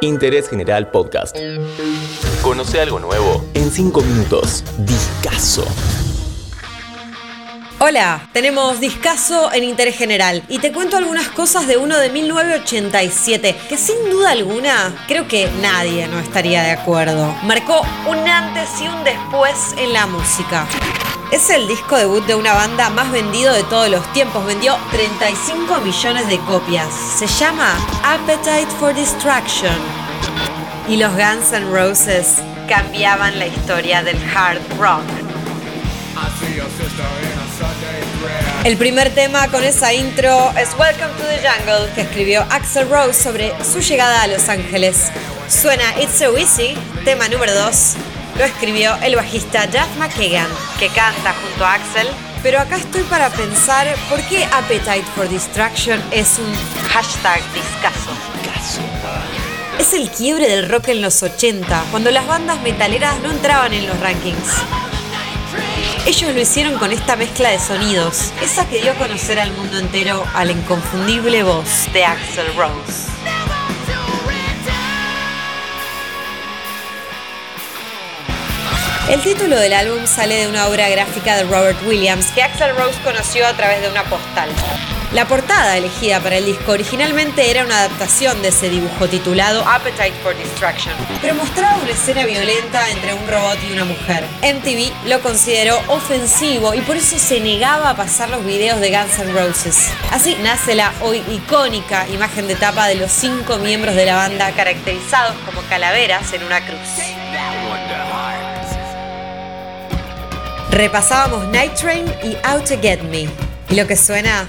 Interés General Podcast. Conoce algo nuevo en 5 minutos. Discaso. Hola, tenemos Discaso en Interés General y te cuento algunas cosas de uno de 1987 que sin duda alguna creo que nadie no estaría de acuerdo. Marcó un antes y un después en la música. Es el disco debut de una banda más vendido de todos los tiempos. Vendió 35 millones de copias. Se llama Appetite for Distraction. Y los Guns N' Roses cambiaban la historia del hard rock. El primer tema con esa intro es Welcome to the Jungle, que escribió Axel Rose sobre su llegada a Los Ángeles. Suena It's So Easy, tema número 2, lo escribió el bajista Jeff McKagan, que canta junto a Axel. Pero acá estoy para pensar por qué Appetite for Distraction es un hashtag discaso. Es el quiebre del rock en los 80, cuando las bandas metaleras no entraban en los rankings. Ellos lo hicieron con esta mezcla de sonidos, esa que dio a conocer al mundo entero a la inconfundible voz de Axel Rose. El título del álbum sale de una obra gráfica de Robert Williams que Axel Rose conoció a través de una postal. La portada elegida para el disco originalmente era una adaptación de ese dibujo titulado Appetite for Destruction, pero mostraba una escena violenta entre un robot y una mujer. MTV lo consideró ofensivo y por eso se negaba a pasar los videos de Guns N' Roses. Así nace la hoy icónica imagen de tapa de los cinco miembros de la banda caracterizados como calaveras en una cruz. Repasábamos Night Train y Out to Get Me. Y lo que suena,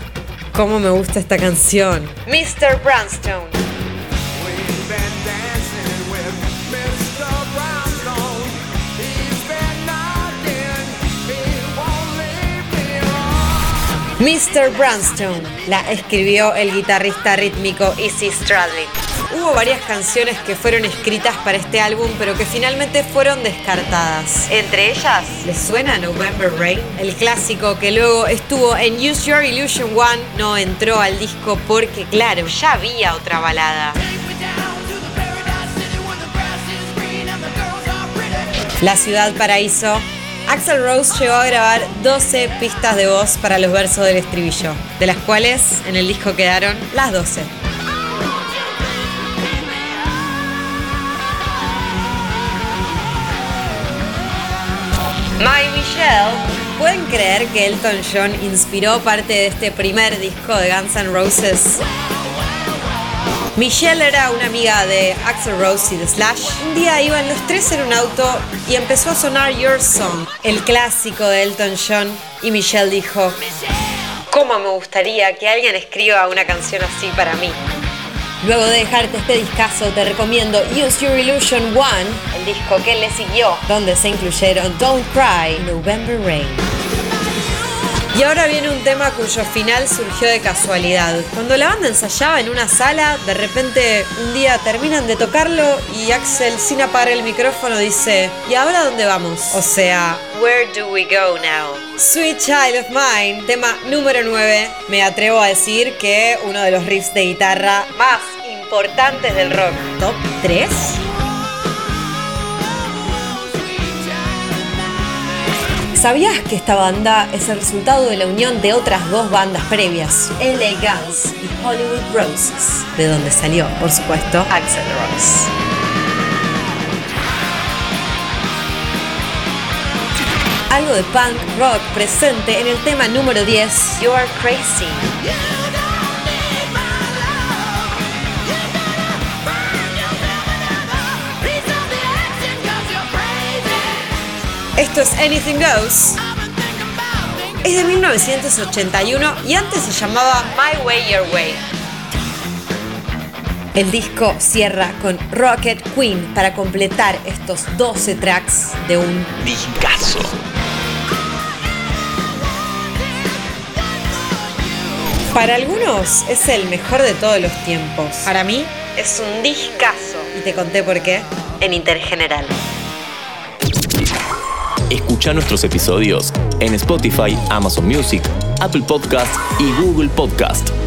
cómo me gusta esta canción. Mr. Brownstone. Mr. Brownstone la escribió el guitarrista rítmico Izzy Stradley. Hubo varias canciones que fueron escritas para este álbum, pero que finalmente fueron descartadas. Entre ellas, ¿les suena November Rain? El clásico que luego estuvo en Use Your Illusion One no entró al disco porque, claro, ya había otra balada. La Ciudad Paraíso Axel Rose llegó a grabar 12 pistas de voz para los versos del estribillo, de las cuales en el disco quedaron las 12. My Michelle. ¿Pueden creer que Elton John inspiró parte de este primer disco de Guns N' Roses? Michelle era una amiga de Axel Rose y de Slash. Un día iban los tres en un auto y empezó a sonar Your Song, el clásico de Elton John, y Michelle dijo, ¿cómo me gustaría que alguien escriba una canción así para mí? Luego de dejarte este discazo, te recomiendo Use Your Illusion One, el disco que le siguió, donde se incluyeron Don't Cry November Rain. Y ahora viene un tema cuyo final surgió de casualidad. Cuando la banda ensayaba en una sala, de repente un día terminan de tocarlo y Axel, sin apagar el micrófono, dice: ¿Y ahora dónde vamos? O sea, Where do we go now? Sweet Child of Mine, tema número 9. Me atrevo a decir que uno de los riffs de guitarra más importantes del rock. ¿Top 3? ¿Sabías que esta banda es el resultado de la unión de otras dos bandas previas, LA Guns y Hollywood Roses, de donde salió, por supuesto, Axel Rose? Algo de punk rock presente en el tema número 10, You're Crazy. Esto es Anything Goes. Es de 1981 y antes se llamaba My Way Your Way. El disco cierra con Rocket Queen para completar estos 12 tracks de un Discaso. Para algunos es el mejor de todos los tiempos. Para mí es un discazo. Y te conté por qué en Intergeneral. Escucha nuestros episodios en Spotify, Amazon Music, Apple Podcast y Google Podcast.